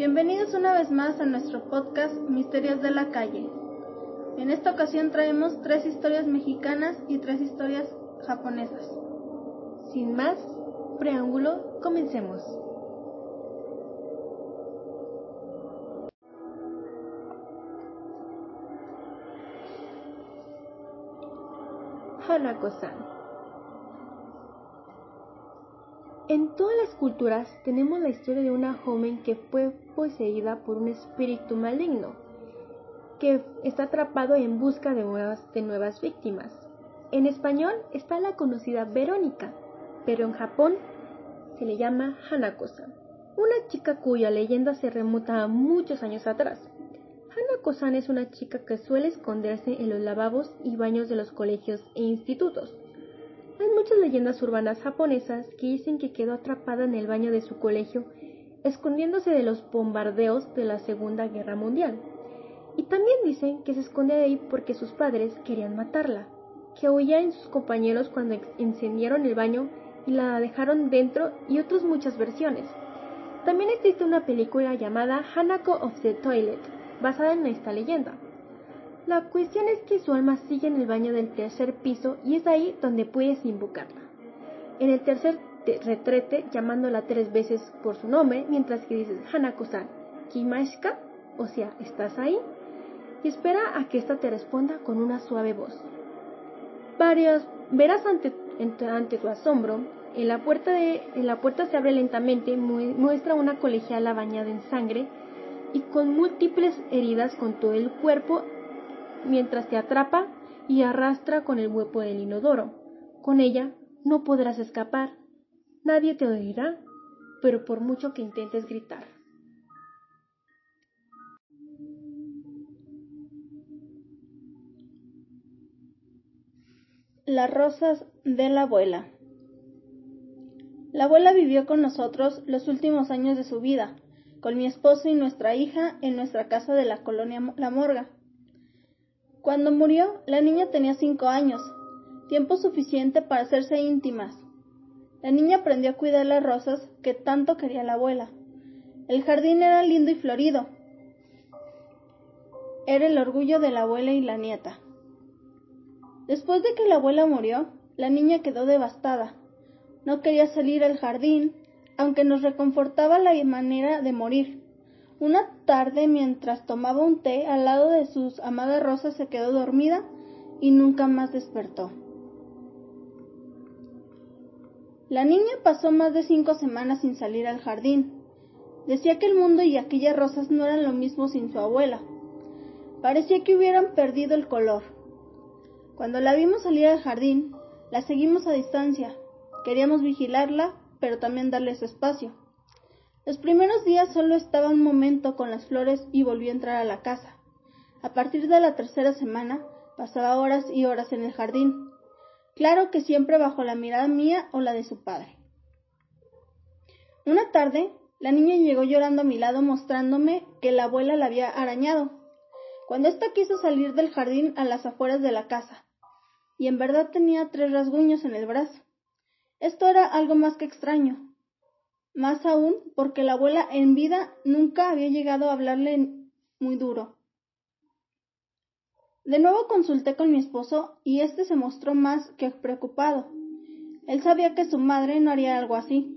Bienvenidos una vez más a nuestro podcast Misterios de la Calle. En esta ocasión traemos tres historias mexicanas y tres historias japonesas. Sin más preámbulo, comencemos. Hanako-san. En todas las culturas tenemos la historia de una joven que fue poseída por un espíritu maligno, que está atrapado en busca de nuevas, de nuevas víctimas. En español está la conocida Verónica, pero en Japón se le llama Hanako-san, una chica cuya leyenda se remonta a muchos años atrás. Hanako-san es una chica que suele esconderse en los lavabos y baños de los colegios e institutos. Hay muchas leyendas urbanas japonesas que dicen que quedó atrapada en el baño de su colegio, escondiéndose de los bombardeos de la Segunda Guerra Mundial. Y también dicen que se esconde de ahí porque sus padres querían matarla, que oía en sus compañeros cuando encendieron el baño y la dejaron dentro y otras muchas versiones. También existe una película llamada Hanako of the Toilet, basada en esta leyenda. La cuestión es que su alma sigue en el baño del tercer piso y es ahí donde puedes invocarla. En el tercer retrete, llamándola tres veces por su nombre, mientras que dices Hanako-san, Kimashika, o sea, ¿estás ahí? Y espera a que ésta te responda con una suave voz. Varias, verás ante, ante tu asombro, en la, puerta de, en la puerta se abre lentamente, muestra una colegiala bañada en sangre y con múltiples heridas con todo el cuerpo mientras te atrapa y arrastra con el hueco del inodoro. Con ella no podrás escapar. Nadie te oirá, pero por mucho que intentes gritar. Las rosas de la abuela. La abuela vivió con nosotros los últimos años de su vida, con mi esposo y nuestra hija en nuestra casa de la colonia La Morga. Cuando murió, la niña tenía cinco años, tiempo suficiente para hacerse íntimas. La niña aprendió a cuidar las rosas que tanto quería la abuela. El jardín era lindo y florido. Era el orgullo de la abuela y la nieta. Después de que la abuela murió, la niña quedó devastada. No quería salir al jardín, aunque nos reconfortaba la manera de morir. Una tarde, mientras tomaba un té al lado de sus amadas rosas, se quedó dormida y nunca más despertó. La niña pasó más de cinco semanas sin salir al jardín. Decía que el mundo y aquellas rosas no eran lo mismo sin su abuela. Parecía que hubieran perdido el color. Cuando la vimos salir al jardín, la seguimos a distancia. Queríamos vigilarla, pero también darle espacio. Los primeros días solo estaba un momento con las flores y volvió a entrar a la casa. A partir de la tercera semana pasaba horas y horas en el jardín. Claro que siempre bajo la mirada mía o la de su padre. Una tarde, la niña llegó llorando a mi lado mostrándome que la abuela la había arañado, cuando ésta quiso salir del jardín a las afueras de la casa, y en verdad tenía tres rasguños en el brazo. Esto era algo más que extraño, más aún porque la abuela en vida nunca había llegado a hablarle muy duro. De nuevo consulté con mi esposo y éste se mostró más que preocupado. Él sabía que su madre no haría algo así.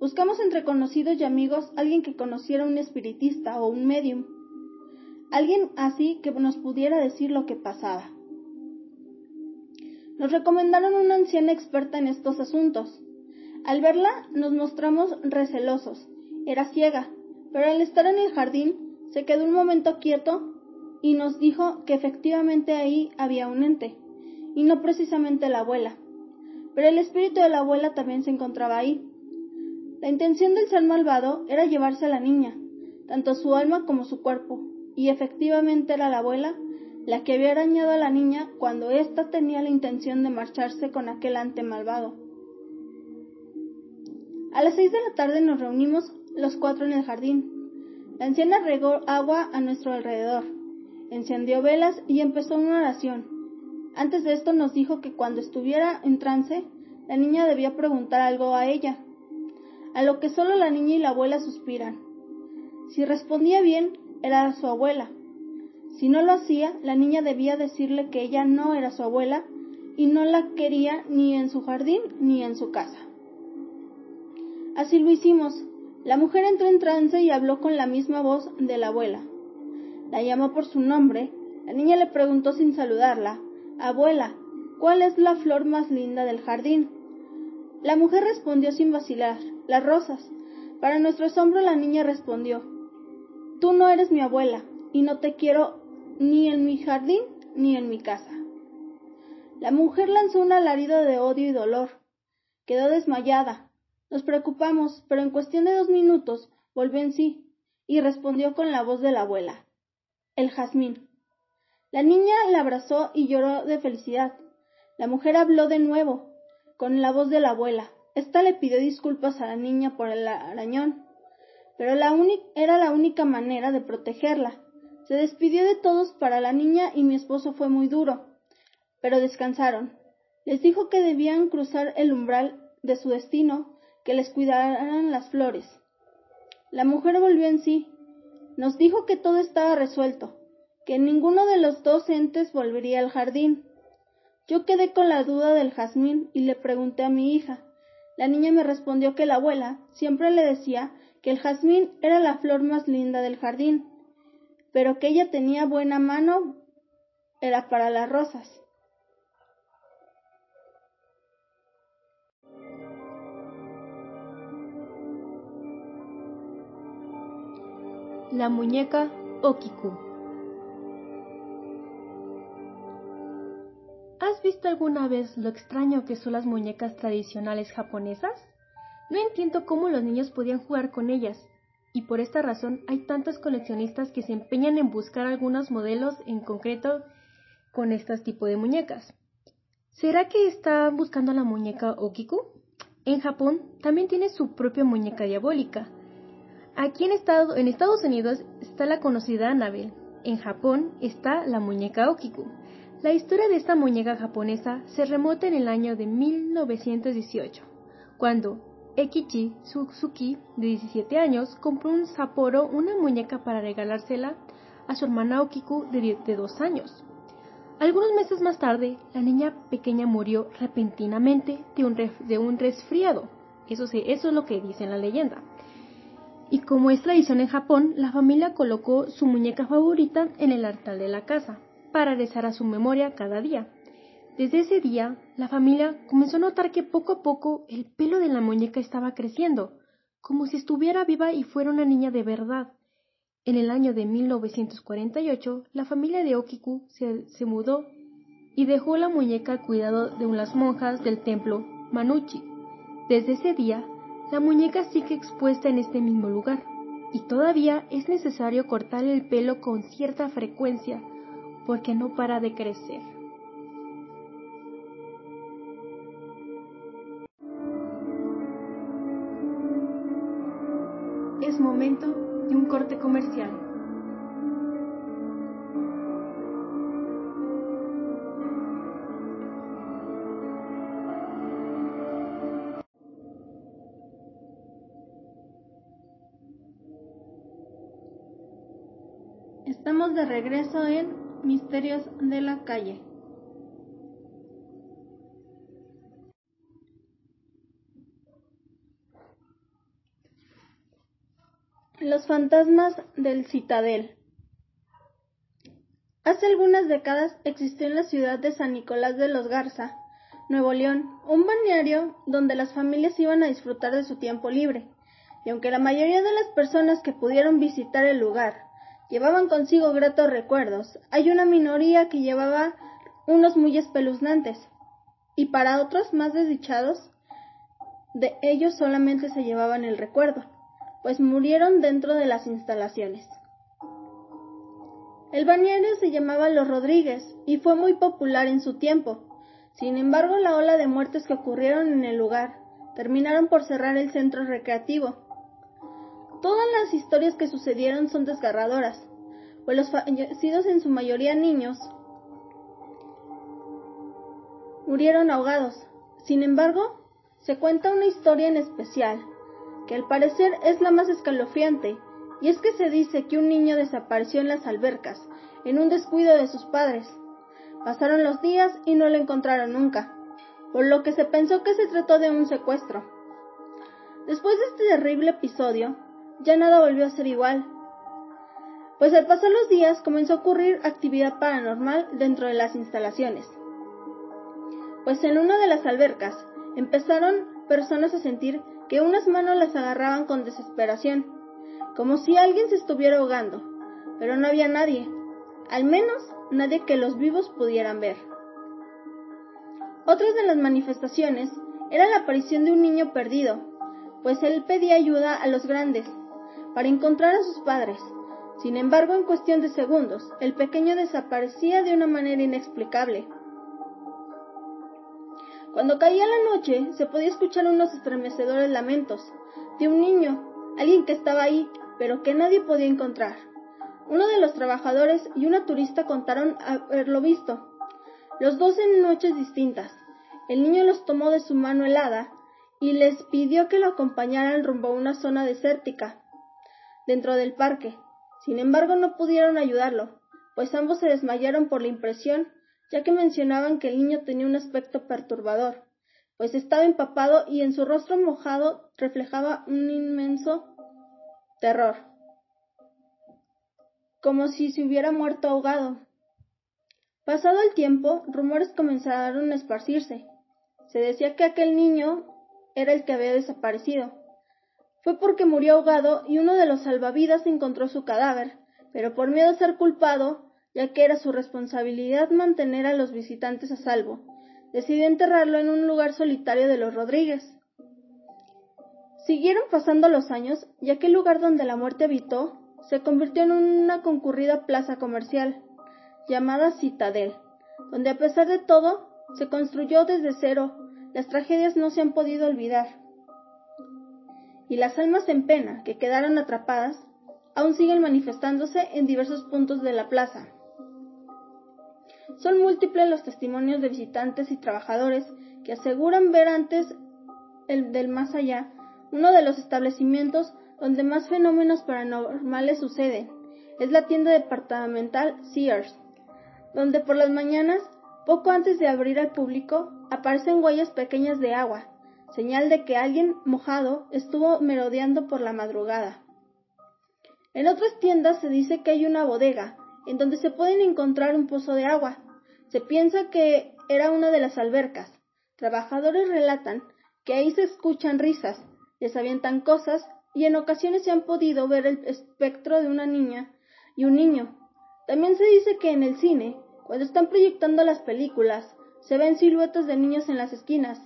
Buscamos entre conocidos y amigos alguien que conociera un espiritista o un medium. Alguien así que nos pudiera decir lo que pasaba. Nos recomendaron una anciana experta en estos asuntos. Al verla nos mostramos recelosos. Era ciega, pero al estar en el jardín se quedó un momento quieto y nos dijo que efectivamente ahí había un ente, y no precisamente la abuela. Pero el espíritu de la abuela también se encontraba ahí. La intención del ser malvado era llevarse a la niña, tanto su alma como su cuerpo, y efectivamente era la abuela la que había arañado a la niña cuando ésta tenía la intención de marcharse con aquel ante malvado. A las seis de la tarde nos reunimos los cuatro en el jardín. La anciana regó agua a nuestro alrededor, encendió velas y empezó una oración. Antes de esto nos dijo que cuando estuviera en trance, la niña debía preguntar algo a ella, a lo que solo la niña y la abuela suspiran. Si respondía bien, era su abuela. Si no lo hacía, la niña debía decirle que ella no era su abuela y no la quería ni en su jardín ni en su casa. Así lo hicimos. La mujer entró en trance y habló con la misma voz de la abuela. La llamó por su nombre. La niña le preguntó sin saludarla, Abuela, ¿cuál es la flor más linda del jardín? La mujer respondió sin vacilar, las rosas. Para nuestro asombro la niña respondió, Tú no eres mi abuela y no te quiero ni en mi jardín ni en mi casa. La mujer lanzó un alarido de odio y dolor. Quedó desmayada. Nos preocupamos, pero en cuestión de dos minutos volvió en sí y respondió con la voz de la abuela. El jazmín. La niña la abrazó y lloró de felicidad. La mujer habló de nuevo, con la voz de la abuela. Esta le pidió disculpas a la niña por el arañón, pero la era la única manera de protegerla. Se despidió de todos para la niña y mi esposo fue muy duro, pero descansaron. Les dijo que debían cruzar el umbral de su destino, que les cuidaran las flores. La mujer volvió en sí. Nos dijo que todo estaba resuelto, que ninguno de los dos entes volvería al jardín. Yo quedé con la duda del jazmín y le pregunté a mi hija. La niña me respondió que la abuela siempre le decía que el jazmín era la flor más linda del jardín, pero que ella tenía buena mano era para las rosas. La muñeca Okiku. ¿Has visto alguna vez lo extraño que son las muñecas tradicionales japonesas? No entiendo cómo los niños podían jugar con ellas, y por esta razón hay tantos coleccionistas que se empeñan en buscar algunos modelos en concreto con este tipo de muñecas. ¿Será que está buscando la muñeca Okiku? En Japón también tiene su propia muñeca diabólica. Aquí en, Estados Unidos está la conocida Annabelle. En Japón está la muñeca Okiku. La historia de esta muñeca japonesa se remota en el año de 1918, cuando Ekichi Suzuki, de 17 años, compró un Sapporo, una muñeca para regalársela a su hermana Okiku de, de dos años. Algunos meses más tarde, la niña pequeña murió repentinamente de un, resfriado. Eso, eso es lo que dice en la leyenda. Y como es tradición en Japón, la familia colocó su muñeca favorita en el altar de la casa, para rezar a su memoria cada día. Desde ese día, la familia comenzó a notar que poco a poco el pelo de la muñeca estaba creciendo, como si estuviera viva y fuera una niña de verdad. En el año de 1948, la familia de Okiku se, mudó y dejó la muñeca al cuidado de unas monjas del templo Manuchi. Desde ese día, la muñeca sigue expuesta en este mismo lugar, y todavía es necesario cortarle el pelo con cierta frecuencia, porque no para de crecer. es momento de un corte comercial. Estamos de regreso en Misterios de la Calle. Los fantasmas del Citadel. Hace algunas décadas existió en la ciudad de San Nicolás de los Garza, Nuevo León, un balneario donde las familias iban a disfrutar de su tiempo libre. Y aunque la mayoría de las personas que pudieron visitar el lugar llevaban consigo gratos recuerdos, hay una minoría que llevaba unos muy espeluznantes. Y para otros más desdichados, de ellos solamente se llevaban el recuerdo pues murieron dentro de las instalaciones. El balneario se llamaba Los Rodríguez y fue muy popular en su tiempo. Sin embargo, la ola de muertes que ocurrieron en el lugar terminaron por cerrar el centro recreativo. Todas las historias que sucedieron son desgarradoras, pues los fallecidos en su mayoría niños murieron ahogados. Sin embargo, se cuenta una historia en especial que al parecer es la más escalofriante y es que se dice que un niño desapareció en las albercas, en un descuido de sus padres. Pasaron los días y no lo encontraron nunca, por lo que se pensó que se trató de un secuestro. Después de este terrible episodio, ya nada volvió a ser igual, pues al pasar los días comenzó a ocurrir actividad paranormal dentro de las instalaciones. Pues en una de las albercas empezaron personas a sentir que unas manos las agarraban con desesperación, como si alguien se estuviera ahogando, pero no había nadie, al menos nadie que los vivos pudieran ver. Otra de las manifestaciones era la aparición de un niño perdido, pues él pedía ayuda a los grandes para encontrar a sus padres. Sin embargo, en cuestión de segundos, el pequeño desaparecía de una manera inexplicable. Cuando caía la noche, se podía escuchar unos estremecedores lamentos de un niño, alguien que estaba ahí, pero que nadie podía encontrar. Uno de los trabajadores y una turista contaron haberlo visto, los dos en noches distintas. El niño los tomó de su mano helada y les pidió que lo acompañaran rumbo a una zona desértica dentro del parque. Sin embargo, no pudieron ayudarlo, pues ambos se desmayaron por la impresión ya que mencionaban que el niño tenía un aspecto perturbador, pues estaba empapado y en su rostro mojado reflejaba un inmenso terror, como si se hubiera muerto ahogado. Pasado el tiempo, rumores comenzaron a esparcirse. Se decía que aquel niño era el que había desaparecido. Fue porque murió ahogado y uno de los salvavidas encontró su cadáver, pero por miedo a ser culpado, ya que era su responsabilidad mantener a los visitantes a salvo. Decidió enterrarlo en un lugar solitario de los Rodríguez. Siguieron pasando los años, ya que el lugar donde la muerte habitó se convirtió en una concurrida plaza comercial, llamada Citadel, donde a pesar de todo se construyó desde cero, las tragedias no se han podido olvidar. Y las almas en pena que quedaron atrapadas aún siguen manifestándose en diversos puntos de la plaza. Son múltiples los testimonios de visitantes y trabajadores que aseguran ver antes el del más allá uno de los establecimientos donde más fenómenos paranormales suceden. Es la tienda departamental Sears, donde por las mañanas, poco antes de abrir al público, aparecen huellas pequeñas de agua, señal de que alguien mojado estuvo merodeando por la madrugada. En otras tiendas se dice que hay una bodega, en donde se pueden encontrar un pozo de agua. Se piensa que era una de las albercas. Trabajadores relatan que ahí se escuchan risas, les avientan cosas y en ocasiones se han podido ver el espectro de una niña y un niño. También se dice que en el cine, cuando están proyectando las películas, se ven siluetas de niños en las esquinas,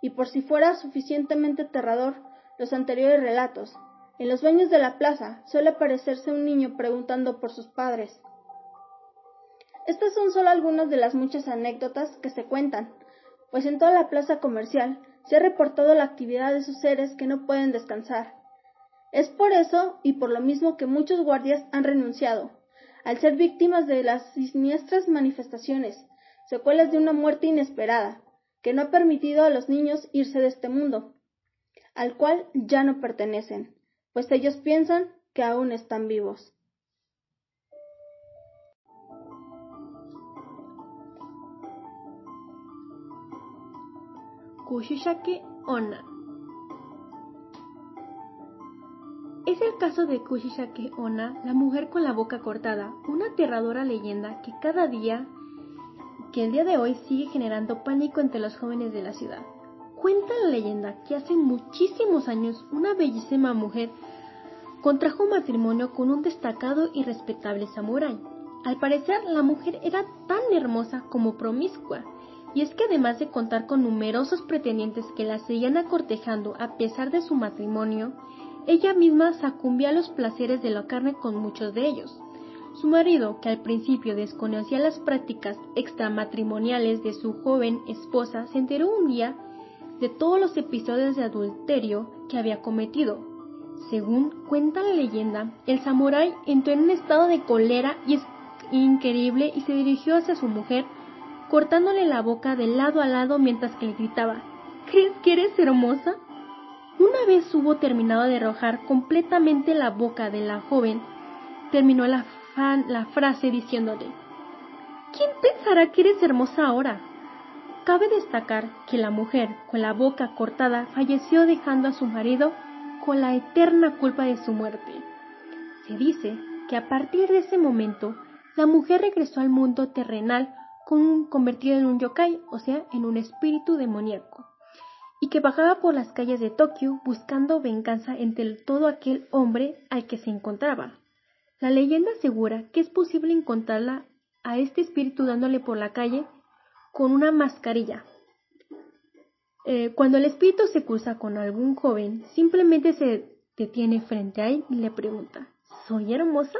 y por si fuera suficientemente aterrador los anteriores relatos, en los baños de la plaza suele aparecerse un niño preguntando por sus padres. Estas son solo algunas de las muchas anécdotas que se cuentan, pues en toda la plaza comercial se ha reportado la actividad de esos seres que no pueden descansar. Es por eso y por lo mismo que muchos guardias han renunciado, al ser víctimas de las siniestras manifestaciones, secuelas de una muerte inesperada, que no ha permitido a los niños irse de este mundo, al cual ya no pertenecen, pues ellos piensan que aún están vivos. Kushishake Onna. Es el caso de Kushishake Onna, la mujer con la boca cortada, una aterradora leyenda que cada día, que el día de hoy sigue generando pánico entre los jóvenes de la ciudad. Cuenta la leyenda que hace muchísimos años una bellísima mujer contrajo matrimonio con un destacado y respetable samurái. Al parecer, la mujer era tan hermosa como promiscua y es que además de contar con numerosos pretendientes que la seguían acortejando a pesar de su matrimonio, ella misma sacumbía a los placeres de la carne con muchos de ellos. Su marido, que al principio desconocía las prácticas extramatrimoniales de su joven esposa, se enteró un día de todos los episodios de adulterio que había cometido. Según cuenta la leyenda, el samurái entró en un estado de cólera y es increíble y se dirigió hacia su mujer cortándole la boca de lado a lado mientras que le gritaba ¿Crees que eres hermosa? Una vez hubo terminado de arrojar completamente la boca de la joven, terminó la, la frase diciéndole, ¿quién pensará que eres hermosa ahora? Cabe destacar que la mujer con la boca cortada falleció dejando a su marido con la eterna culpa de su muerte. Se dice que a partir de ese momento la mujer regresó al mundo terrenal con, convertida en un yokai, o sea, en un espíritu demoníaco, y que bajaba por las calles de Tokio buscando venganza entre todo aquel hombre al que se encontraba. La leyenda asegura que es posible encontrarla a este espíritu dándole por la calle con una mascarilla. Eh, cuando el espíritu se cruza con algún joven, simplemente se detiene frente a él y le pregunta, ¿Soy hermosa?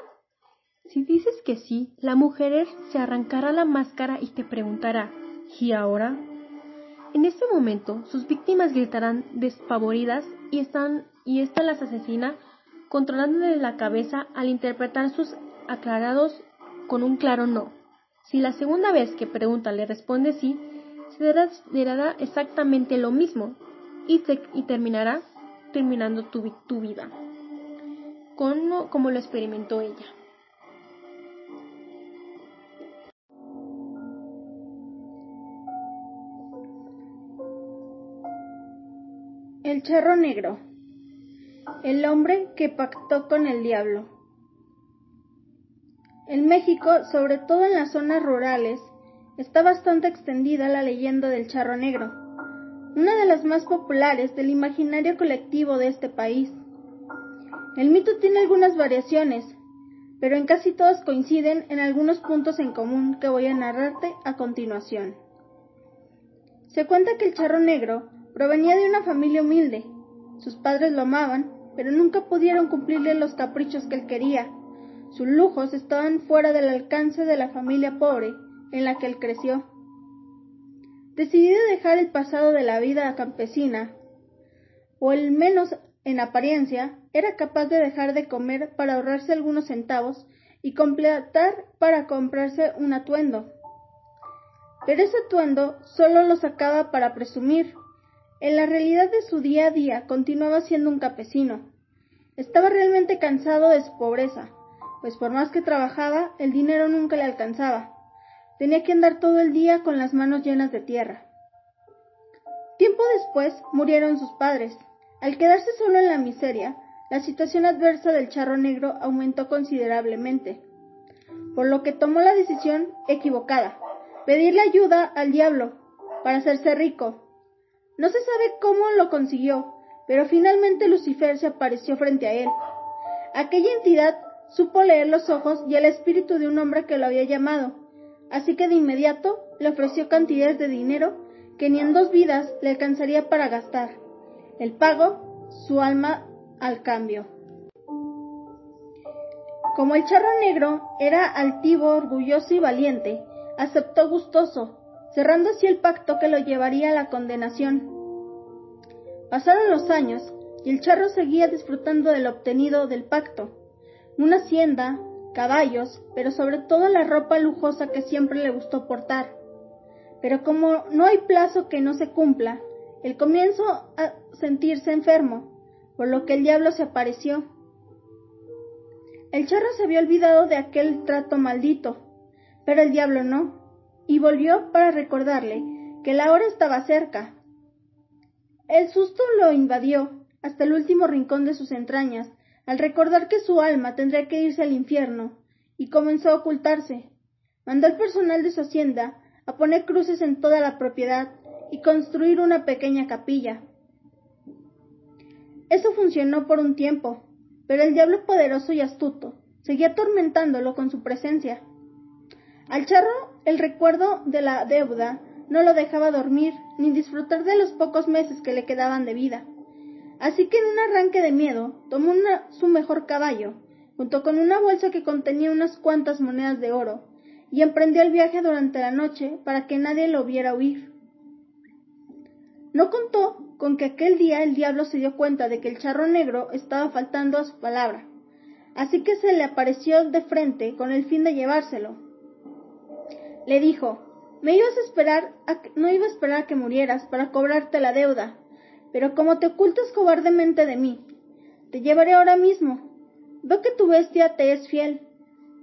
Si dices que sí, la mujer se arrancará la máscara y te preguntará, ¿y ahora? En ese momento, sus víctimas gritarán despavoridas y, están, y ésta las asesina, controlándole la cabeza al interpretar sus aclarados con un claro no. Si la segunda vez que pregunta le responde sí, se dará, exactamente lo mismo y, terminará terminando tu, tu vida, como, como lo experimentó ella. El charro negro. El hombre que pactó con el diablo. En México, sobre todo en las zonas rurales, está bastante extendida la leyenda del charro negro, una de las más populares del imaginario colectivo de este país. El mito tiene algunas variaciones, pero en casi todas coinciden en algunos puntos en común que voy a narrarte a continuación. Se cuenta que el charro negro Provenía de una familia humilde. Sus padres lo amaban, pero nunca pudieron cumplirle los caprichos que él quería. Sus lujos estaban fuera del alcance de la familia pobre en la que él creció. Decidido dejar el pasado de la vida campesina, o al menos en apariencia, era capaz de dejar de comer para ahorrarse algunos centavos y completar para comprarse un atuendo. Pero ese atuendo solo lo sacaba para presumir, en la realidad de su día a día continuaba siendo un campesino. Estaba realmente cansado de su pobreza, pues por más que trabajaba, el dinero nunca le alcanzaba. Tenía que andar todo el día con las manos llenas de tierra. Tiempo después murieron sus padres. Al quedarse solo en la miseria, la situación adversa del charro negro aumentó considerablemente, por lo que tomó la decisión equivocada, pedirle ayuda al diablo para hacerse rico no se sabe cómo lo consiguió, pero finalmente Lucifer se apareció frente a él. Aquella entidad supo leer los ojos y el espíritu de un hombre que lo había llamado, así que de inmediato le ofreció cantidades de dinero que ni en dos vidas le alcanzaría para gastar. El pago, su alma al cambio. Como el charro negro era altivo, orgulloso y valiente, aceptó gustoso, cerrando así el pacto que lo llevaría a la condenación. Pasaron los años y el charro seguía disfrutando de lo obtenido del pacto, una hacienda, caballos, pero sobre todo la ropa lujosa que siempre le gustó portar. Pero como no hay plazo que no se cumpla, él comienzo a sentirse enfermo, por lo que el diablo se apareció. El charro se había olvidado de aquel trato maldito, pero el diablo no y volvió para recordarle que la hora estaba cerca. El susto lo invadió hasta el último rincón de sus entrañas al recordar que su alma tendría que irse al infierno, y comenzó a ocultarse. Mandó al personal de su hacienda a poner cruces en toda la propiedad y construir una pequeña capilla. Eso funcionó por un tiempo, pero el diablo poderoso y astuto seguía atormentándolo con su presencia. Al charro el recuerdo de la deuda no lo dejaba dormir ni disfrutar de los pocos meses que le quedaban de vida. Así que en un arranque de miedo tomó su mejor caballo, junto con una bolsa que contenía unas cuantas monedas de oro, y emprendió el viaje durante la noche para que nadie lo viera huir. No contó con que aquel día el diablo se dio cuenta de que el charro negro estaba faltando a su palabra, así que se le apareció de frente con el fin de llevárselo. Le dijo, me ibas a esperar, no iba a esperar a que murieras para cobrarte la deuda, Pero como te ocultas cobardemente de mí, te llevaré ahora mismo. Veo que tu bestia te es fiel,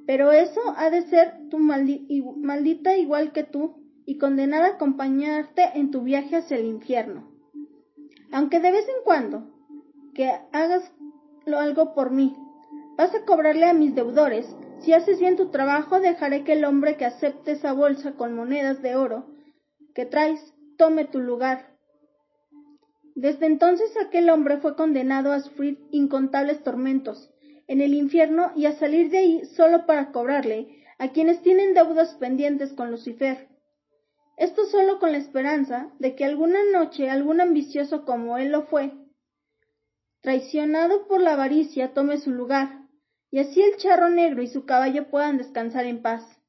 pero eso ha de ser tu maldita igual que tú y condenada a acompañarte en tu viaje hacia el infierno. Aunque de vez en cuando que hagas algo por mí, vas a cobrarle a mis deudores. Si haces bien tu trabajo, dejaré que el hombre que acepte esa bolsa con monedas de oro que traes tome tu lugar. Desde entonces aquel hombre fue condenado a sufrir incontables tormentos en el infierno y a salir de ahí solo para cobrarle a quienes tienen deudas pendientes con Lucifer. Esto solo con la esperanza de que alguna noche algún ambicioso como él lo fue, traicionado por la avaricia, tome su lugar, y así el charro negro y su caballo puedan descansar en paz.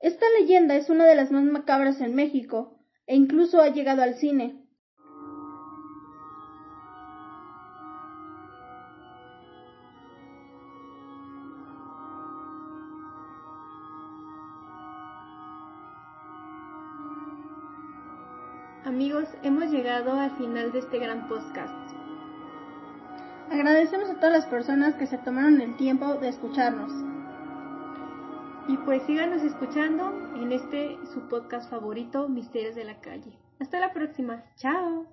Esta leyenda es una de las más macabras en México, e incluso ha llegado al cine. Amigos, hemos llegado al final de este gran podcast. Agradecemos a todas las personas que se tomaron el tiempo de escucharnos. Y pues síganos escuchando en este su podcast favorito, Misterios de la Calle. Hasta la próxima. Chao.